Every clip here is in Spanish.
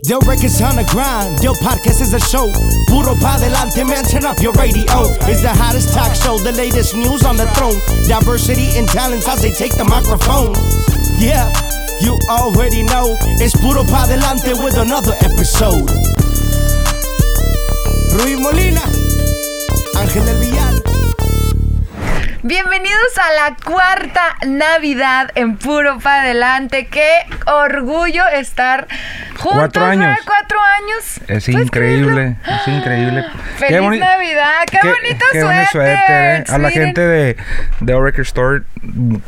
Del records on the grind, Del podcast is a show. Puro pa delante, man, turn up your radio. It's the hottest talk show, the latest news on the throne. Diversity and talents as they take the microphone. Yeah, you already know. It's Puro pa delante with another episode. Rui Molina, Ángel del Villar. Bienvenidos a la cuarta Navidad en Puro Pa' Adelante. Qué orgullo estar juntos. Cuatro años. ¿verdad? Cuatro años. Es ¿Puedes increíble, es increíble. ¡Feliz boni- Navidad! ¡Qué, bonito qué suéter! suéter, eh. A la gente de, de Record Store,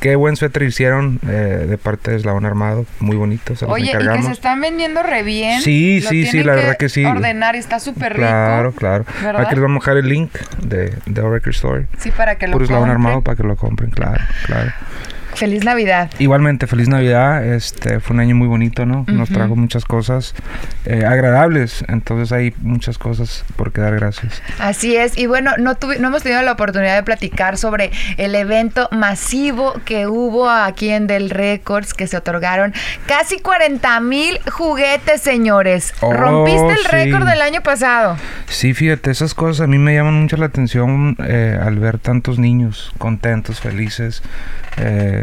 qué buen suéter hicieron eh, de parte de Eslabón Armado. Muy bonito, se los Oye, y que se están vendiendo re bien. Sí, Lo sí, sí, la verdad que sí. ordenar y está súper rico. Claro, claro. ¿verdad? Aquí les vamos a dejar el link de, de Record Store. Sí, para que lo Puro Eslabón compren. Armado para que lo compren, claro, claro. ¡Feliz Navidad! Igualmente, feliz Navidad. Este fue un año muy bonito, ¿no? Nos trajo muchas cosas eh, agradables. Entonces hay muchas cosas por quedar gracias. Así es, y bueno, no, tuvi- no hemos tenido la oportunidad de platicar sobre el evento masivo que hubo aquí en Del Records, que se otorgaron casi 40 mil juguetes, señores. Oh, Rompiste el sí. récord del año pasado. Sí, fíjate, esas cosas a mí me llaman mucho la atención eh, al ver tantos niños contentos, felices. eh,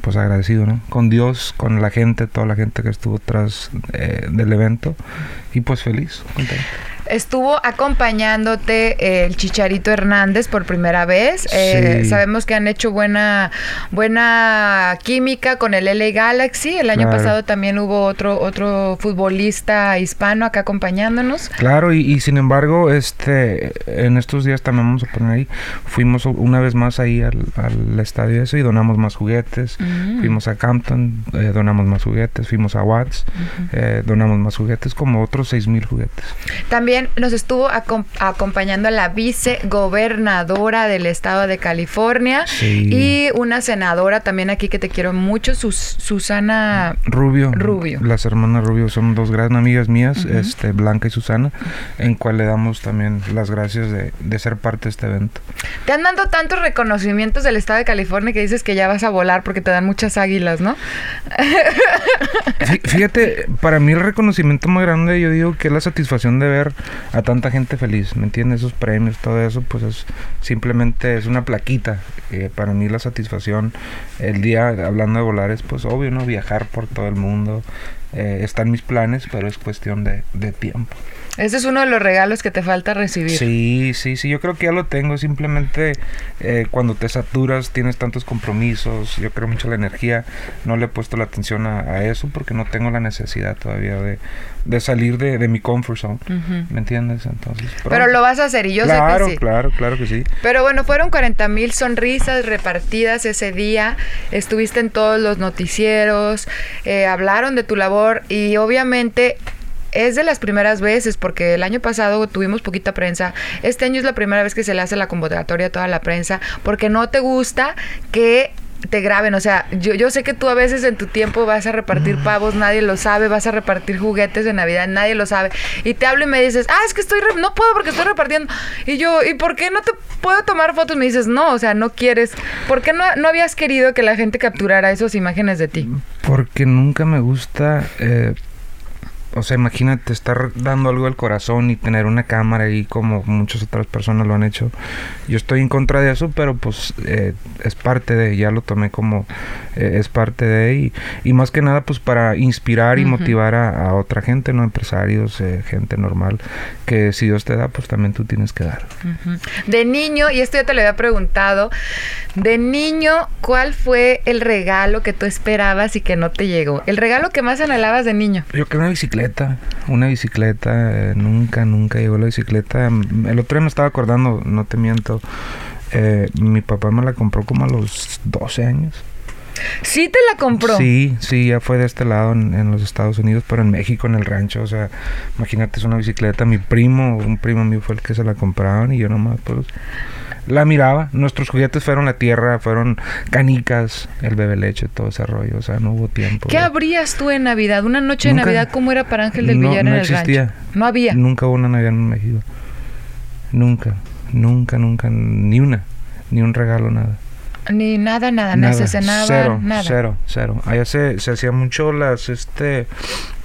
pues agradecido, ¿no? Con Dios, con la gente, toda la gente que estuvo tras eh, del evento. Y pues feliz, contento. Estuvo acompañándote eh, el Chicharito Hernández por primera vez. Eh. Sabemos que han hecho buena, buena química con el LA Galaxy. El año Claro. pasado también hubo otro, otro futbolista hispano acá acompañándonos. Claro, y, y sin embargo, este, en estos días también vamos a poner ahí, fuimos una vez más ahí al, al estadio eso y donamos más juguetes. Mm. Fuimos a Campton, eh, donamos más juguetes. Fuimos a Watts, eh, donamos más juguetes, como otros seis mil juguetes. También nos estuvo acom- acompañando la vicegobernadora del estado de California Sí. y una senadora también aquí que te quiero mucho, Sus- Susana. Rubio. Rubio. Las hermanas Rubio son dos gran amigas mías, este, Blanca y Susana, en cual le damos también las gracias de, de ser parte de este evento. Te han dado tantos reconocimientos del estado de California que dices que ya vas a volar porque te dan muchas águilas, ¿no? Fí- Fíjate, para mí el reconocimiento más grande, yo digo que es la satisfacción de ver a tanta gente feliz, ¿me entiendes? Esos premios, todo eso, pues es simplemente es una plaquita. Eh, para mí la satisfacción, el día, hablando de volar, es pues obvio, ¿no? Viajar por todo el mundo. Eh, están mis planes, pero es cuestión de, de tiempo. Ese es uno de los regalos que te falta recibir. Sí, sí, sí, yo creo que ya lo tengo. Simplemente eh, cuando te saturas, tienes tantos compromisos, yo creo mucho la energía. No le he puesto la atención a, a eso porque no tengo la necesidad todavía de, de salir de, de mi comfort zone. ¿Me entiendes? Entonces, Pero lo vas a hacer y yo claro, sé que sí. claro, claro que sí. Pero bueno, fueron 40 mil sonrisas repartidas ese día. Estuviste en todos los noticieros, eh, hablaron de tu labor y obviamente es de las primeras veces, porque el año pasado tuvimos poquita prensa. Este año es la primera vez que se le hace la convocatoria a toda la prensa, porque no te gusta que te graben, o sea, yo, yo sé que tú a veces en tu tiempo vas a repartir pavos, nadie lo sabe, vas a repartir juguetes de Navidad, nadie lo sabe, y te hablo y me dices, ah, es que estoy, re- no puedo porque estoy repartiendo, y yo, ¿y por qué no te puedo tomar fotos? Me dices, no, o sea, no quieres, ¿por qué no, no habías querido que la gente capturara esas imágenes de ti? Porque nunca me gusta, eh, o sea, imagínate estar dando algo del corazón y tener una cámara ahí como muchas otras personas lo han hecho. Yo estoy en contra de eso, pero pues eh, es parte de, ya lo tomé como eh, es parte de y, y más que nada pues para inspirar y Ujú. motivar a, a otra gente, no empresarios, eh, gente normal, que si Dios te da pues también tú tienes que dar. Ujú. De niño, y esto ya te lo había preguntado, de niño, ¿cuál fue el regalo que tú esperabas y que no te llegó? El regalo que más anhelabas de niño. Yo creo una bicicleta, una bicicleta, eh, nunca, nunca llegó la bicicleta. Mm, El otro día me estaba acordando, no te miento, eh, mi papá me la compró como a los 12 años. Sí te la compró. Sí, sí, ya fue de este lado en, en los Estados Unidos, pero en México, en el rancho, o sea, imagínate, es una bicicleta. Mi primo, un primo mío fue el que se la compraron y yo nomás, pues, la miraba. Nuestros juguetes fueron la tierra, fueron canicas, el bebé leche, todo ese rollo, o sea, no hubo tiempo. ¿Qué de- abrías tú en Navidad? Una noche de Nunca. Navidad, ¿cómo era para Ángel del No, Villar no en el existía. rancho? No había. Nunca hubo una Navidad en México. Nunca, nunca, nunca, ni una, ni un regalo, nada. Ni nada, nada, nada. Se cenaba, cero, nada. cero, cero. Allá se, se hacía mucho las, este,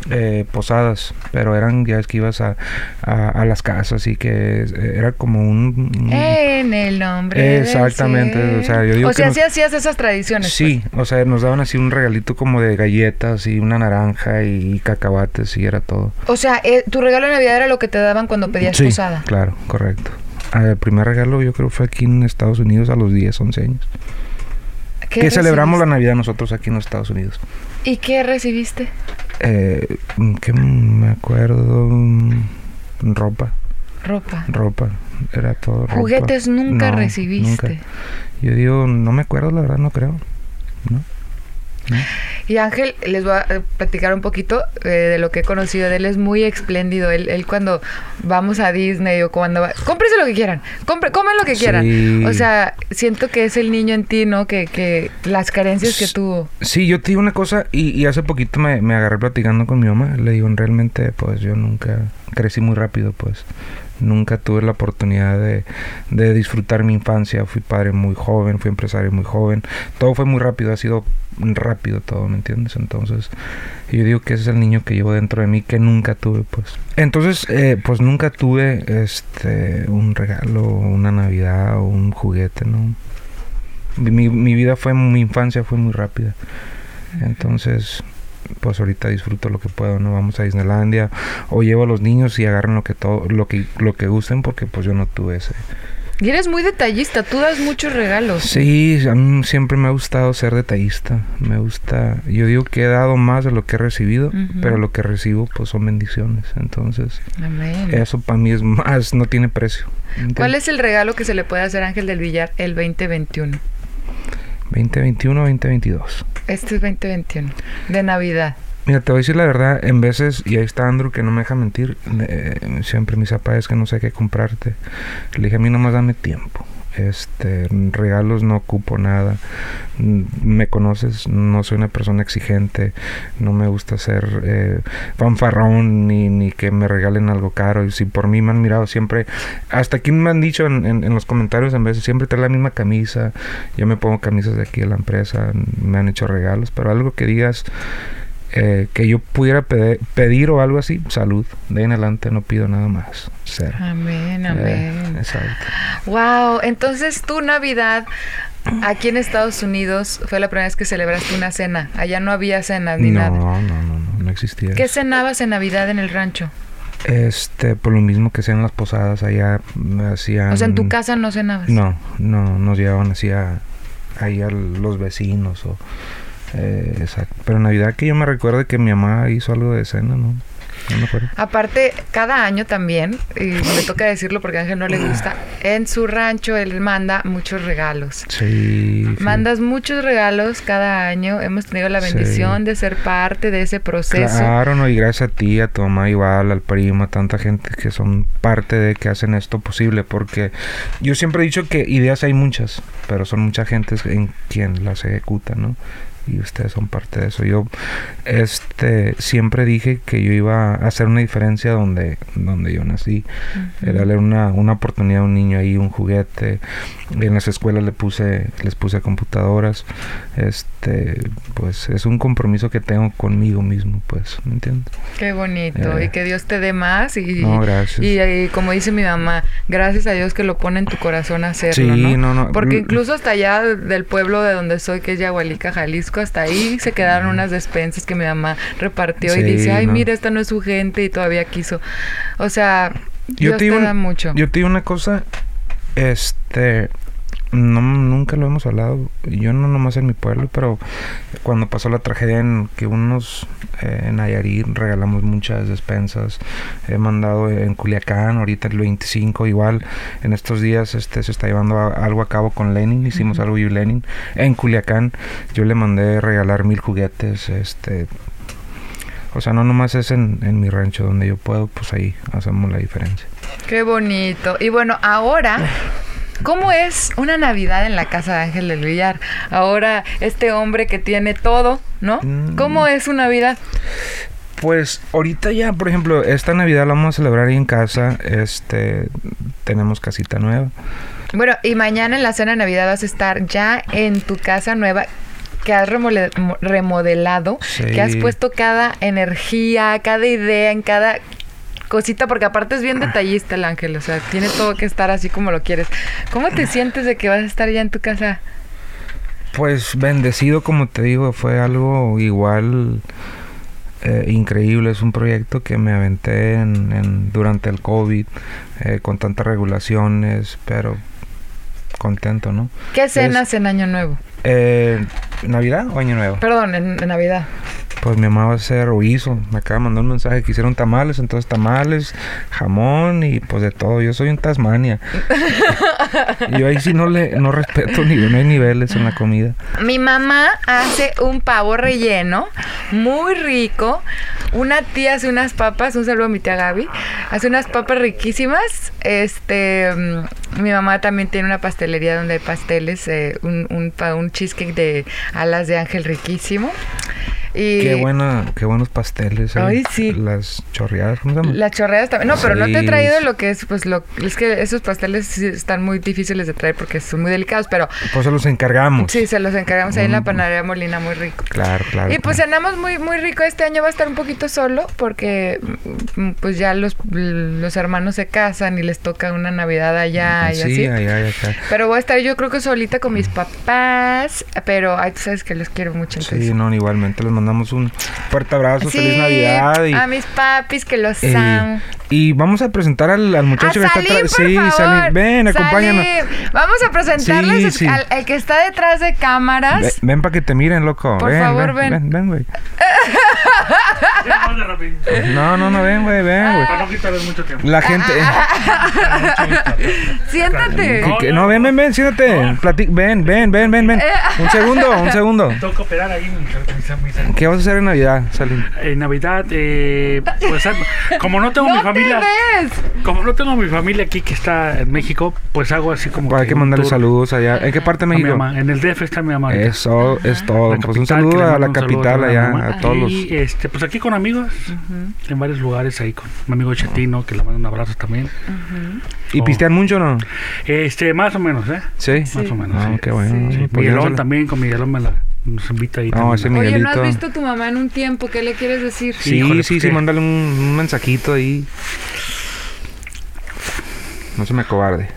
eh, posadas, pero eran ya es que ibas a, a, a las casas y que eh, era como un... un- En el nombre. del Exactamente, o sea, yo digo O que sea, nos- sí hacías esas tradiciones. Sí, o sea, nos daban así un regalito como de galletas y una naranja y cacahuates y era todo. pues. O sea, eh, tu regalo de Navidad era lo que te daban cuando pedías sí, posada. claro, correcto. Ah, El primer regalo yo creo fue aquí en Estados Unidos a los 10, 11 años. ¿Qué Que celebramos la? Navidad nosotros aquí en los Estados Unidos. ¿Y qué recibiste? Eh, ¿Qué me acuerdo? Mm, Ropa, Ropa. ropa, era todo ropa. Juguetes nunca No, recibiste. nunca. Yo digo, no me acuerdo, la verdad, no creo. ¿No? Y Ángel, les voy a eh, platicar un poquito eh, de lo que he conocido de él. Es muy espléndido. Él, él cuando vamos a Disney o cuando va... Cómprese lo que quieran. Compre, comen lo que quieran. Sí. O sea, siento que es el niño en ti, ¿no? Que, que las carencias que tuvo. Sí, yo te digo una cosa y, y hace poquito me, me agarré platicando con mi mamá. Le digo, realmente, pues yo nunca crecí muy rápido, pues nunca tuve la oportunidad de, de disfrutar mi infancia. Fui padre muy joven, fui empresario muy joven. Todo fue muy rápido, ha sido rápido todo, ¿me entiendes? Entonces, yo digo que ese es el niño que llevo dentro de mí que nunca tuve, pues. Entonces, eh, pues nunca tuve este un regalo, una Navidad o un juguete, ¿no? Mi, mi- vida fue, mi infancia fue muy rápida. Entonces, pues ahorita disfruto lo que puedo, ¿no? Vamos a Disneylandia o llevo a los niños y agarran lo que todo, lo que, lo que gusten porque pues yo no tuve ese. Y eres muy detallista. Tú das muchos regalos. Sí, a mí siempre me ha gustado ser detallista. Me gusta, yo digo que he dado más de lo que he recibido, pero lo que recibo pues son bendiciones. Entonces, Amén. eso para mí es más, no tiene precio. ¿entiendes? ¿Cuál es el regalo que se le puede hacer a Ángel del Villar el 2021? 2021, 2022. Este es 2021. De Navidad. Mira, te voy a decir la verdad, en veces, y ahí está Andrew que no me deja mentir, eh, siempre mis papás es que no sé qué comprarte. Le dije, a mí nomás dame tiempo. Este, regalos no ocupo nada. Mm, Me conoces, no soy una persona exigente, no me gusta ser eh, fanfarrón ni, ni que me regalen algo caro. Y si por mí me han mirado siempre, hasta aquí me han dicho en, en- los comentarios en veces, siempre trae la misma camisa. Yo me pongo camisas de aquí de la empresa, me han hecho regalos, pero algo que digas eh, que yo pudiera pedir o algo así, salud. De ahí en adelante no pido nada más. Cero. Amén, Eh, amén. exacto. Wow, entonces tu Navidad aquí en Estados Unidos fue la primera vez que celebraste una cena. Allá no había cenas ni No, nada. no, no, no, no existía. ¿Qué eso. cenabas en Navidad en el rancho? Este, por lo mismo que sean las posadas allá, hacían... O sea, en tu casa no cenabas. No, no, nos llevaban así a, ahí a los vecinos o... eh, exacto. Pero en Navidad que yo me recuerdo que mi mamá hizo algo de cena, ¿no? No me acuerdo. Aparte, cada año también, y me toca decirlo porque a Ángel no le gusta, en su rancho él manda muchos regalos. Sí. sí. Mandas muchos regalos cada año. Hemos tenido la Sí. bendición de ser parte de ese proceso. Claro, no, y gracias a ti, a tu mamá igual, al primo, a tanta gente que son parte de que hacen esto posible, porque yo siempre he dicho que ideas hay muchas, pero son mucha gente en quien las ejecuta, ¿no? Y ustedes son parte de eso. Yo este siempre dije que yo iba a hacer una diferencia donde, donde yo nací. Ujú. Era darle una, una oportunidad a un niño ahí, un juguete. En las escuelas le puse, les puse computadoras. Este, pues es un compromiso que tengo conmigo mismo, pues, ¿me entiendes? Qué bonito. Eh. Y que Dios te dé más. Y, No, gracias. y, y como dice mi mamá, gracias a Dios que lo pone en tu corazón hacerlo, Sí, ¿no? no, no. Porque Mm. incluso hasta allá del pueblo de donde soy, que es Yahualica, Jalisco, hasta ahí se quedaron unas despensas que mi mamá repartió y dice, ay, no. mira, esta no es su gente y todavía quiso. O sea, Yo Dios te digo da mucho. Yo te digo una cosa, este, no, nunca lo hemos hablado, yo no nomás en mi pueblo, pero cuando pasó la tragedia en que unos eh, en Nayarit regalamos muchas despensas, he mandado en Culiacán, ahorita el 25, igual en estos días este se está llevando a- algo a cabo con Lenin, hicimos algo y Lenin, en Culiacán yo le mandé regalar mil juguetes, este... O sea, no nomás es en, en mi rancho donde yo puedo, pues ahí hacemos la diferencia. Qué bonito. Y bueno, ahora, ¿cómo es una Navidad en la casa de Ángel del Villar? Ahora, este hombre que tiene todo, ¿no? Mm. ¿Cómo es su Navidad? Pues ahorita ya, por ejemplo, esta Navidad la vamos a celebrar ahí en casa. Este, tenemos casita nueva. Bueno, y mañana en la cena de Navidad vas a estar ya en tu casa nueva. que has remodelado, que has puesto cada energía, cada idea, en cada cosita, porque aparte es bien detallista el ángel, o sea, tiene todo que estar así como lo quieres. ¿Cómo te sientes de que vas a estar ya en tu casa? Pues bendecido, como te digo, fue algo igual eh, increíble. Es un proyecto que me aventé en, en- durante el COVID, eh, con tantas regulaciones, pero contento, ¿no? ¿Qué cenas en Año Nuevo? Eh, ¿Navidad o Año Nuevo? Perdón, en, en Navidad. Pues mi mamá va a hacer o hizo. Me acaba de mandar un mensaje que hicieron tamales, entonces tamales, jamón y pues de todo. Yo soy un Tasmania. Yo ahí sí no le no respeto ni no hay niveles en la comida. Mi mamá hace un pavo relleno muy rico. Una tía hace unas papas, un saludo a mi tía Gaby. Hace unas papas riquísimas. Este, mm, mi mamá también tiene una pastelería donde hay pasteles, eh, un, un, un cheesecake de alas de ángel riquísimo. Y Qué buena, qué buenos pasteles. eh. Ay, sí. Las chorreadas, ¿cómo se? Las chorreadas también. No, pero no te he traído lo que es, pues lo es que esos pasteles están muy difíciles de traer porque son muy delicados, pero Por eso los encargamos. sí, se los encargamos ahí en la Mm. panadería Molina, muy rico. Claro, claro. Y pues claro. cenamos muy muy rico. Este año va a estar un poquito solo porque mm, pues ya los, los hermanos se casan y les toca una Navidad allá y sí, así. allá, allá, acá. Pero voy a estar yo creo que solita con mis papás, pero ay, tú sabes que los quiero mucho. Entonces. Sí, no, igualmente les mandamos un fuerte abrazo, Sí, feliz Navidad y, a mis papis que los eh, amo. y vamos a presentar al, al muchacho a que está Salim, atrás. por Sí, favor. Salim, ven, acompáñanos. Salim. Vamos a presentarles Sí, sí. al que está detrás de cámaras. Ve- ven para que te miren, loco. Por ven, favor, ven, ven. ven, ven, güey. No, no, no, ven, güey, ven, güey. Para no quitarles mucho tiempo. La gente. Siéntate. que- que- no, ven, ven, ven, siéntate. Plati- ven, ven, ven, ven, ven. Un segundo, un segundo. Tengo que operar ahí ¿Qué vas a hacer en Navidad, Salim? En Navidad, eh, pues ah, como no tengo mi familia, ves. como no tengo mi familia aquí que está en México, pues hago así como Hay que mandarle saludos allá. ¿En qué parte de a mi México? mamá. En el DF está mi mamá. Eso es todo. Pues un saludo a la capital allá, a todos los. Y este, pues aquí con amigos, en varios lugares ahí con mi amigo Chetino, que le mando un abrazo también. ¿Y pistean mucho o no? Este, más o menos, ¿eh? Sí. Más o menos. Ah, sí. qué bueno. Sí, Pues Miguelón también, con Miguelón me la, nos invita ahí. No, también. ese Oye, ¿no has visto a tu mamá en un tiempo? ¿Qué le quieres decir? Sí, Híjole, sí, pues, sí, ¿qué? mándale un, un mensajito ahí. No se me acobarde.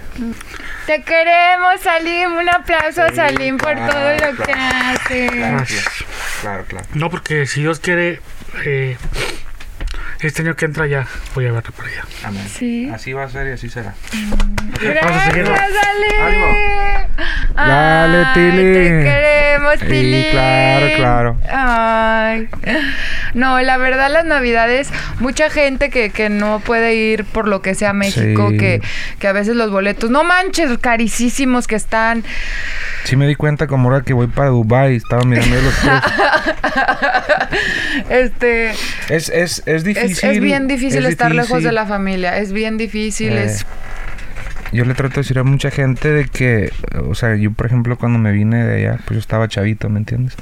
Te queremos, Salim. Un aplauso a Salim por claro, todo lo que hace. Claro, claro. No, porque si Dios quiere, eh, este año que entra ya voy a verlo por allá. Amén. Sí. Así va a ser y así será. Gracias, seguirlo. Salim. Ánimo. Ay, Dale, Tili. Te queremos, Sí, Tili. claro, claro. Ay. No, la verdad, las navidades, mucha gente que, que no puede ir por lo que sea a México, Sí. que, que a veces los boletos, no manches, carísimos que están. Sí me di cuenta como ahora que voy para Dubai estaba mirando los precios. Este. Es, es, es difícil. Es, es bien difícil es estar lejos difícil. de la familia. Es bien difícil. Eh, es Yo le trato de decir a mucha gente de que, o sea, yo por ejemplo cuando me vine de allá, pues yo estaba chavito, ¿me entiendes?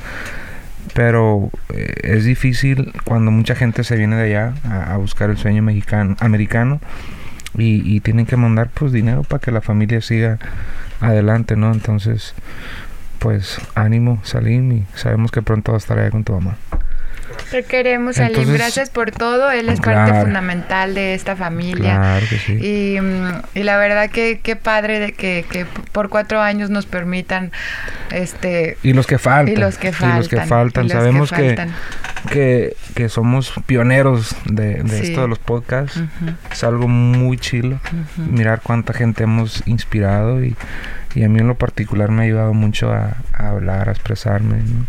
Pero eh, es difícil cuando mucha gente se viene de allá a, a buscar el sueño mexicano, americano y, y tienen que mandar pues dinero para que la familia siga adelante, ¿no? Entonces, pues ánimo, Salim, y sabemos que pronto va a estar allá con tu mamá. Te queremos. Entonces, Gracias por todo. Él es parte claro. fundamental de esta familia. Claro que sí. Y, mm, y la verdad que qué padre de que, que por cuatro años nos permitan este Y los que faltan. y los que faltan. Y los que faltan. los Sabemos que, faltan. que, que somos pioneros de, de Sí. esto de los podcasts. Ujú, Es algo muy chilo. ujú. Mirar cuánta gente hemos inspirado y, y a mí en lo particular me ha ayudado mucho a, a hablar, a expresarme. ¿no?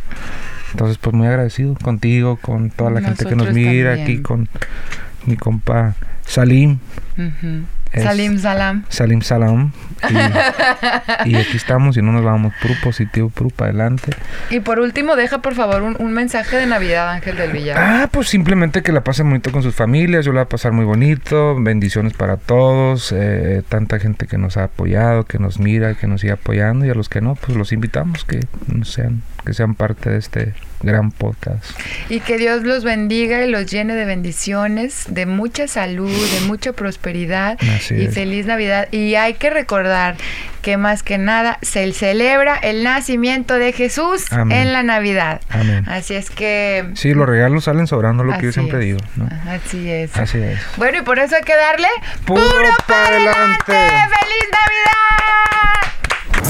Entonces, pues muy agradecido contigo, con toda la gente que nos mira, también. aquí con mi compa Salim. Es- Salim Salam. Salim Salam. Y, y aquí estamos y no nos vamos. Puro positivo, puro para adelante. Y por último, deja por favor un, un mensaje de Navidad, Ángel del Villar. Ah, pues simplemente que la pasen bonito con sus familias. Yo la voy a pasar muy bonito. Bendiciones para todos. eh, tanta gente que nos ha apoyado, que nos mira, que nos sigue apoyando. Y a los que no, pues los invitamos que sean, que sean parte de este gran podcast. Y que Dios los bendiga y los llene de bendiciones, de mucha salud, de mucha prosperidad Así y es. feliz Navidad. Y hay que recordar que más que nada se celebra el nacimiento de Jesús Amén. en la Navidad. Amén. Así es que... Sí, los regalos salen sobrando, lo que yo siempre es. digo. ¿no? Así es. Así es. Bueno, y por eso hay que darle Puro pa' adelante. ¡Feliz Navidad!